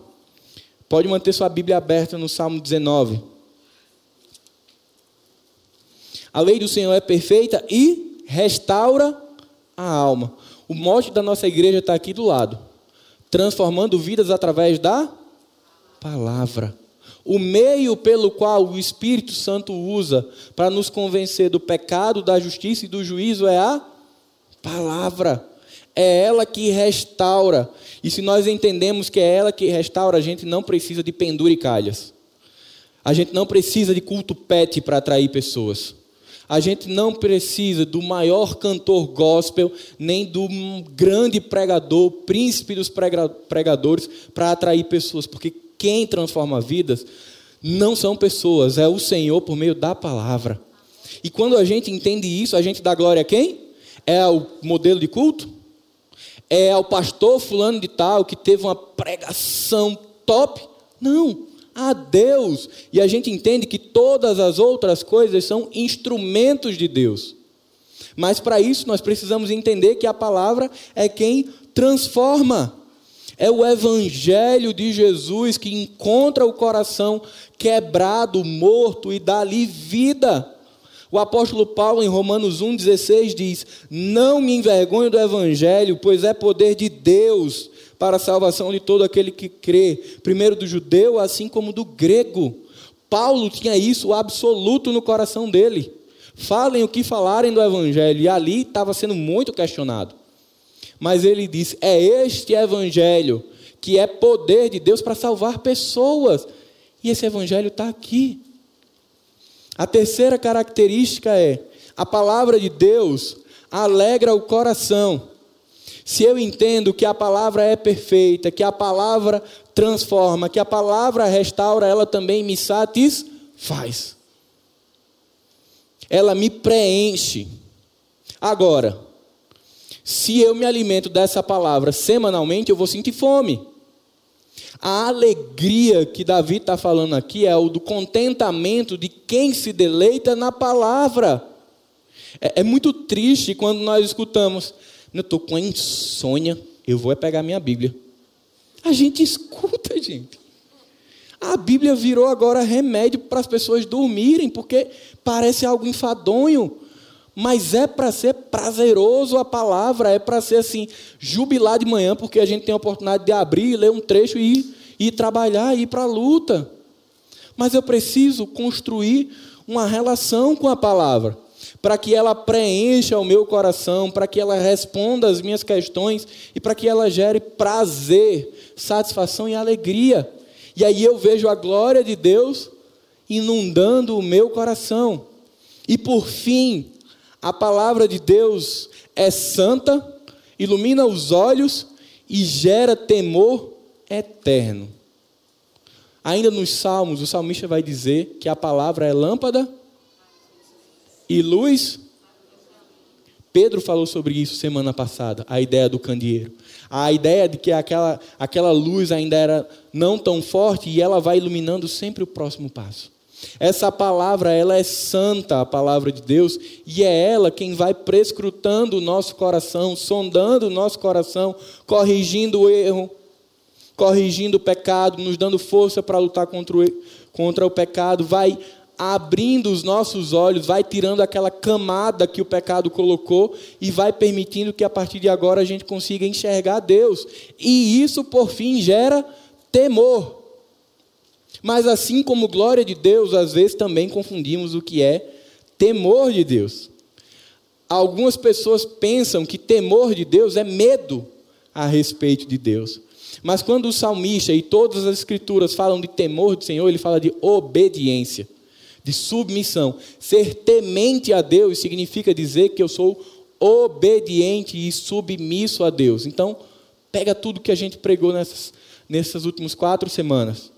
Pode manter sua Bíblia aberta no Salmo 19. A lei do Senhor é perfeita e restaura a alma. O mote da nossa igreja está aqui do lado. Transformando vidas através da palavra. O meio pelo qual o Espírito Santo usa para nos convencer do pecado, da justiça e do juízo é a palavra. É ela que restaura. E se nós entendemos que é ela que restaura, a gente não precisa de penduricalhas. A gente não precisa de culto pet para atrair pessoas. A gente não precisa do maior cantor gospel, nem do grande pregador, príncipe dos pregadores, para atrair pessoas, porque quem transforma vidas não são pessoas, é o Senhor por meio da palavra. E quando a gente entende isso, a gente dá glória a quem? É ao modelo de culto? É ao pastor fulano de tal que teve uma pregação top? Não a Deus. E a gente entende que todas as outras coisas são instrumentos de Deus. Mas para isso nós precisamos entender que a palavra é quem transforma. É o evangelho de Jesus que encontra o coração quebrado, morto e dá lhe vida. O apóstolo Paulo, em Romanos 1,16, diz: Não me envergonho do evangelho, pois é poder de Deus para a salvação de todo aquele que crê, primeiro do judeu, assim como do grego. Paulo tinha isso absoluto no coração dele. Falem o que falarem do evangelho, e ali estava sendo muito questionado. Mas ele disse: é este evangelho que é poder de Deus para salvar pessoas. E esse evangelho está aqui. A terceira característica é: a palavra de Deus alegra o coração. Se eu entendo que a palavra é perfeita, que a palavra transforma, que a palavra restaura, ela também me satisfaz. Ela me preenche. Agora, se eu me alimento dessa palavra semanalmente, eu vou sentir fome. A alegria que Davi está falando aqui é o do contentamento de quem se deleita na palavra. É, é muito triste quando nós escutamos, eu estou com insônia, eu vou é pegar minha Bíblia. A gente escuta, gente. A Bíblia virou agora remédio para as pessoas dormirem, porque parece algo enfadonho. Mas é para ser prazeroso a palavra, é para ser assim, jubilar de manhã, porque a gente tem a oportunidade de abrir, ler um trecho e ir, trabalhar, ir para a luta. Mas eu preciso construir uma relação com a palavra para que ela preencha o meu coração, para que ela responda as minhas questões e para que ela gere prazer, satisfação e alegria. E aí eu vejo a glória de Deus inundando o meu coração. E por fim, a palavra de Deus é santa, ilumina os olhos e gera temor eterno. Ainda nos Salmos, o salmista vai dizer que a palavra é lâmpada e luz. Pedro falou sobre isso semana passada, a ideia do candeeiro. A ideia de que aquela, aquela luz ainda era não tão forte e ela vai iluminando sempre o próximo passo. Essa palavra, ela é santa, a palavra de Deus, e é ela quem vai prescrutando o nosso coração, sondando o nosso coração, corrigindo o erro, corrigindo o pecado, nos dando força para lutar contra o, contra o pecado, vai abrindo os nossos olhos, vai tirando aquela camada que o pecado colocou e vai permitindo que a partir de agora a gente consiga enxergar Deus. E isso, por fim, gera temor. Mas assim como glória de Deus, às vezes também confundimos o que é temor de Deus. Algumas pessoas pensam que temor de Deus é medo a respeito de Deus. Mas quando o salmista e todas as escrituras falam de temor do Senhor, ele fala de obediência, de submissão. Ser temente a Deus significa dizer que eu sou obediente e submisso a Deus. Então, pega tudo que a gente pregou nessas, nessas últimas quatro semanas.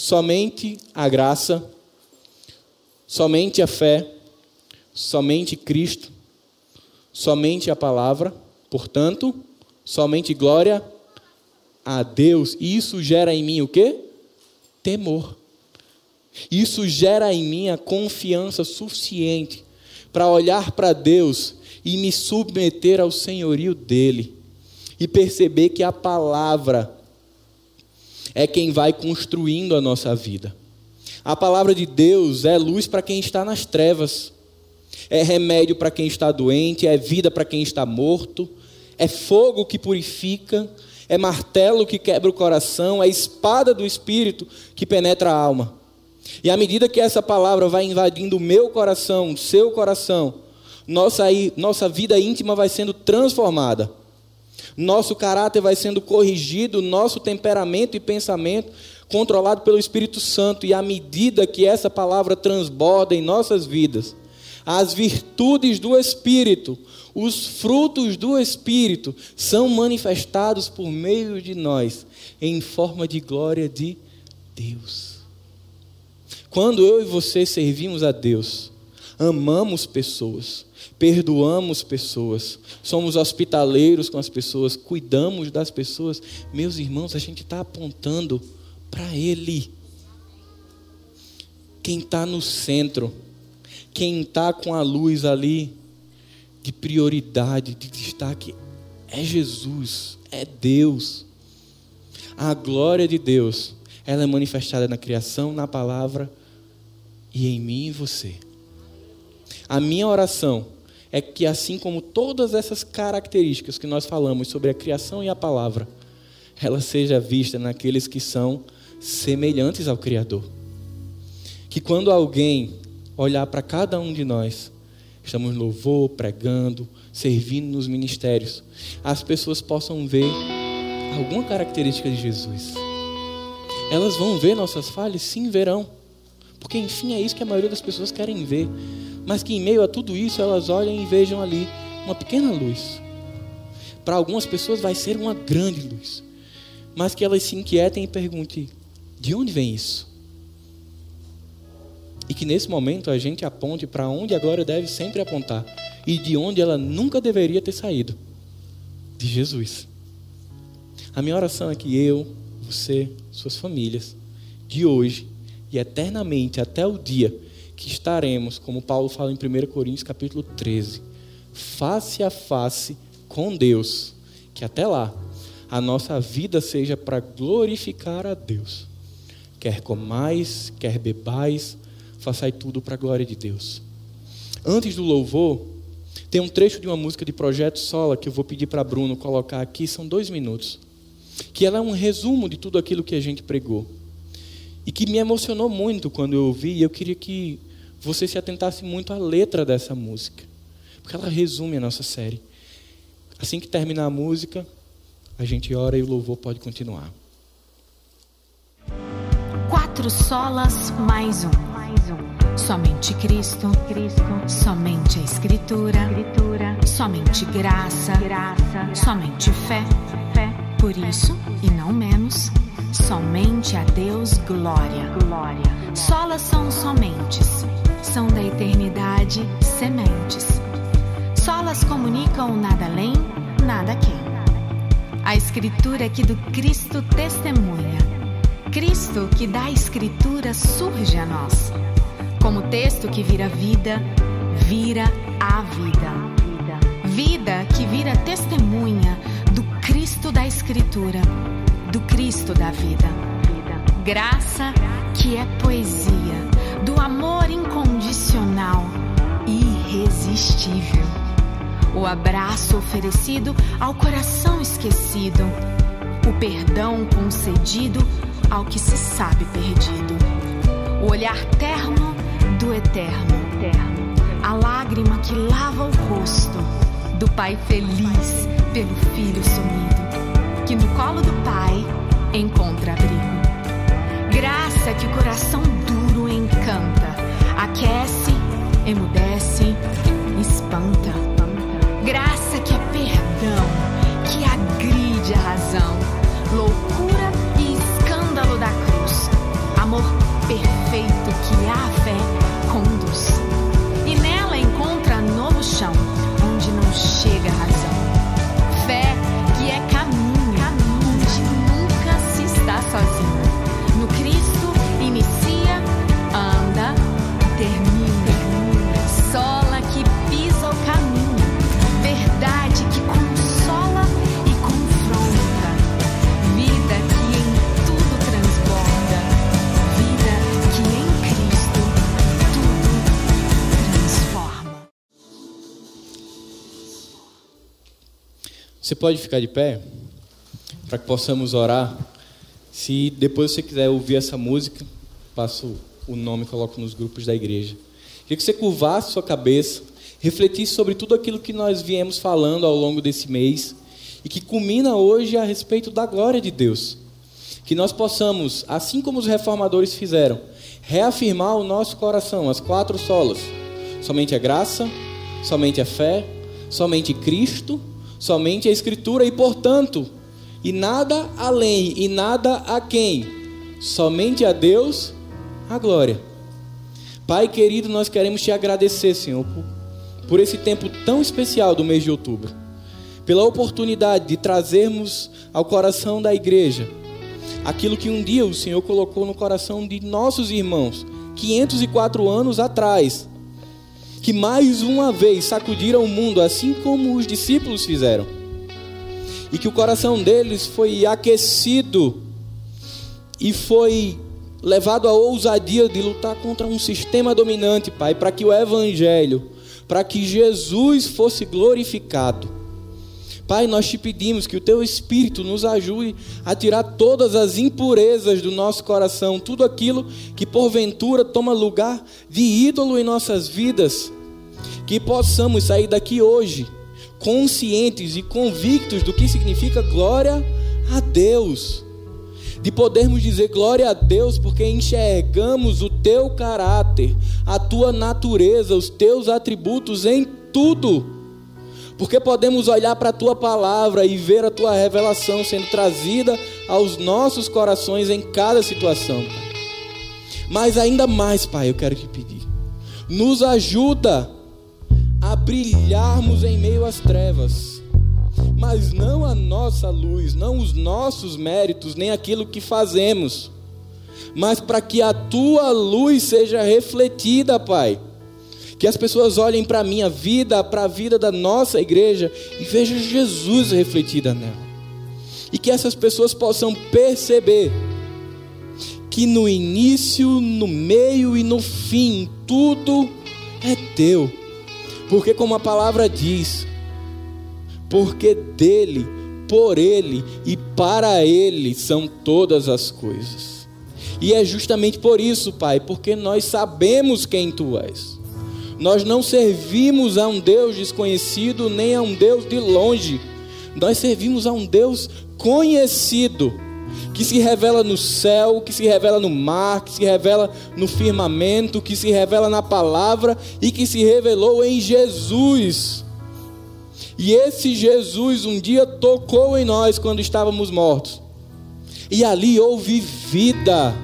Somente a graça, somente a fé, somente Cristo, somente a palavra, portanto, somente glória a Deus. E isso gera em mim o quê? Temor. Isso gera em mim a confiança suficiente para olhar para Deus e me submeter ao senhorio dele e perceber que a palavra é quem vai construindo a nossa vida. A palavra de Deus é luz para quem está nas trevas é remédio para quem está doente, é vida para quem está morto, é fogo que purifica, é martelo que quebra o coração, é espada do espírito que penetra a alma. E à medida que essa palavra vai invadindo o meu coração, o seu coração, nossa, nossa vida íntima vai sendo transformada. Nosso caráter vai sendo corrigido, nosso temperamento e pensamento controlado pelo Espírito Santo. E à medida que essa palavra transborda em nossas vidas, as virtudes do Espírito, os frutos do Espírito são manifestados por meio de nós, em forma de glória de Deus. Quando eu e você servimos a Deus, amamos pessoas, perdoamos pessoas, somos hospitaleiros com as pessoas, cuidamos das pessoas, meus irmãos, a gente está apontando para Ele. Quem está no centro quem está com a luz ali de prioridade, de destaque, é Jesus, é Deus. A glória de Deus, ela é manifestada na criação, na palavra e em mim e você. A minha oração é que, assim como todas essas características que nós falamos sobre a criação e a palavra, ela seja vista naqueles que são semelhantes ao Criador. Que quando alguém olhar para cada um de nós. Estamos louvor, pregando, servindo nos ministérios. As pessoas possam ver alguma característica de Jesus. Elas vão ver nossas falhas? Sim, verão. Porque, enfim, é isso que a maioria das pessoas querem ver. Mas que em meio a tudo isso, elas olhem e vejam ali uma pequena luz. Para algumas pessoas vai ser uma grande luz. Mas que elas se inquietem e perguntem: de onde vem isso? E que nesse momento a gente aponte para onde a glória deve sempre apontar e de onde ela nunca deveria ter saído de Jesus. A minha oração é que eu, você, suas famílias, de hoje e eternamente até o dia que estaremos, como Paulo fala em 1 Coríntios capítulo 13, face a face com Deus, que até lá a nossa vida seja para glorificar a Deus. Quer comais, quer bebais, façai tudo para a glória de Deus. Antes do louvor, tem um trecho de uma música de Projeto Sola que eu vou pedir para Bruno colocar aqui, são dois minutos. Que ela é um resumo de tudo aquilo que a gente pregou. E que me emocionou muito quando eu ouvi, e eu queria que você se atentasse muito à letra dessa música. Porque ela resume a nossa série. Assim que terminar a música, a gente ora e o louvor pode continuar. Quatro solas mais um. Somente Cristo, Cristo, somente a Escritura, Escritura, somente graça, graça, somente fé, fé. Por isso, e não menos, somente a Deus glória, glória. Solas são somentes, são da eternidade sementes. Solas comunicam nada além, nada quem. A Escritura que do Cristo testemunha. Cristo que da Escritura surge a nós como texto que vira vida, vira a vida. Vida que vira testemunha do Cristo da Escritura, do Cristo da vida. Graça que é poesia, do amor incondicional, irresistível. O abraço oferecido ao coração esquecido, o perdão concedido ao que se sabe perdido. O olhar terno do eterno. A lágrima que lava o rosto do pai feliz pelo filho sumido, que no colo do pai encontra abrigo. Graça que o coração duro encanta, aquece, emudece, espanta. Graça que é perdão, que agride a razão, loucura e escândalo da cruz, amor perfeito que a fé conduz. E nela encontra novo chão, Você pode ficar de pé para que possamos orar. Se depois você quiser ouvir essa música, passo o nome e coloco nos grupos da igreja. Queria que você curvasse sua cabeça, refletisse sobre tudo aquilo que nós viemos falando ao longo desse mês e que culmina hoje a respeito da glória de Deus. Que nós possamos, assim como os reformadores fizeram, reafirmar o nosso coração, as quatro solas. Somente a graça, somente a fé, somente Cristo, somente a Escritura e, portanto, e nada além e nada a quem, somente a Deus a glória. Pai querido, nós queremos te agradecer, Senhor, por, esse tempo tão especial do mês de outubro, pela oportunidade de trazermos ao coração da igreja aquilo que um dia o Senhor colocou no coração de nossos irmãos, 504 anos atrás, que mais uma vez sacudiram o mundo, assim como os discípulos fizeram, e que o coração deles foi aquecido e foi levado à ousadia de lutar contra um sistema dominante, Pai, para que o Evangelho, para que Jesus fosse glorificado. Pai, nós te pedimos que o Teu Espírito nos ajude a tirar todas as impurezas do nosso coração, tudo aquilo que porventura toma lugar de ídolo em nossas vidas, que possamos sair daqui hoje conscientes e convictos do que significa glória a Deus de podermos dizer glória a Deus porque enxergamos o teu caráter, a tua natureza, os teus atributos em tudo. Porque podemos olhar para a tua palavra e ver a tua revelação sendo trazida aos nossos corações em cada situação. Pai. Mas ainda mais, Pai, eu quero te pedir. Nos ajuda a brilharmos em meio às trevas mas não a nossa luz, não os nossos méritos, nem aquilo que fazemos, mas para que a tua luz seja refletida, Pai. Que as pessoas olhem para a minha vida, para a vida da nossa igreja e vejam Jesus refletida nela. E que essas pessoas possam perceber que no início, no meio e no fim, tudo é teu. Porque, como a palavra diz, porque dele, por ele e para ele são todas as coisas. E é justamente por isso, Pai, porque nós sabemos quem tu és. Nós não servimos a um Deus desconhecido nem a um Deus de longe. Nós servimos a um Deus conhecido, que se revela no céu, que se revela no mar, que se revela no firmamento, que se revela na palavra e que se revelou em Jesus. E esse Jesus um dia tocou em nós quando estávamos mortos. E ali houve vida,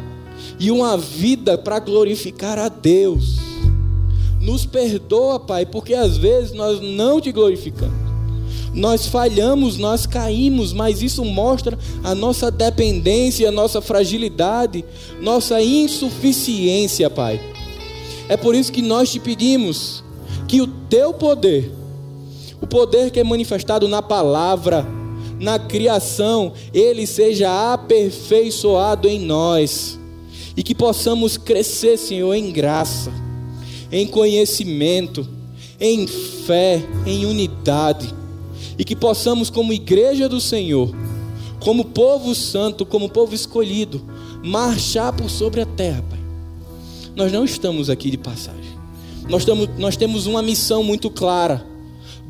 e uma vida para glorificar a Deus. Nos perdoa, Pai, porque às vezes nós não te glorificamos. Nós falhamos, nós caímos, mas isso mostra a nossa dependência, a nossa fragilidade, nossa insuficiência, Pai. É por isso que nós te pedimos que o teu poder o poder que é manifestado na palavra, na criação, ele seja aperfeiçoado em nós. E que possamos crescer, Senhor, em graça, em conhecimento, em fé, em unidade. E que possamos, como igreja do Senhor, como povo santo, como povo escolhido, marchar por sobre a terra, Pai. Nós não estamos aqui de passagem. Nós, estamos, nós temos uma missão muito clara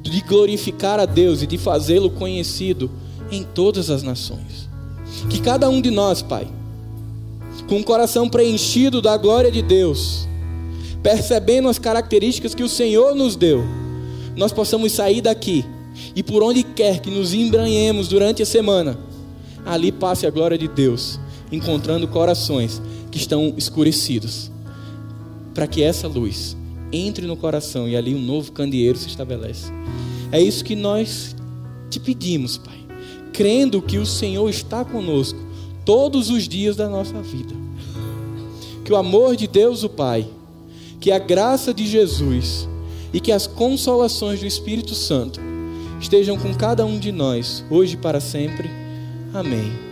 de glorificar a Deus e de fazê-lo conhecido em todas as nações. Que cada um de nós, Pai, com o coração preenchido da glória de Deus, percebendo as características que o Senhor nos deu, nós possamos sair daqui e por onde quer que nos embranhemos durante a semana, ali passe a glória de Deus, encontrando corações que estão escurecidos, para que essa luz entre no coração e ali um novo candeeiro se estabelece. É isso que nós te pedimos, Pai, crendo que o Senhor está conosco todos os dias da nossa vida. Que o amor de Deus, o Pai, que a graça de Jesus e que as consolações do Espírito Santo estejam com cada um de nós, hoje e para sempre. Amém.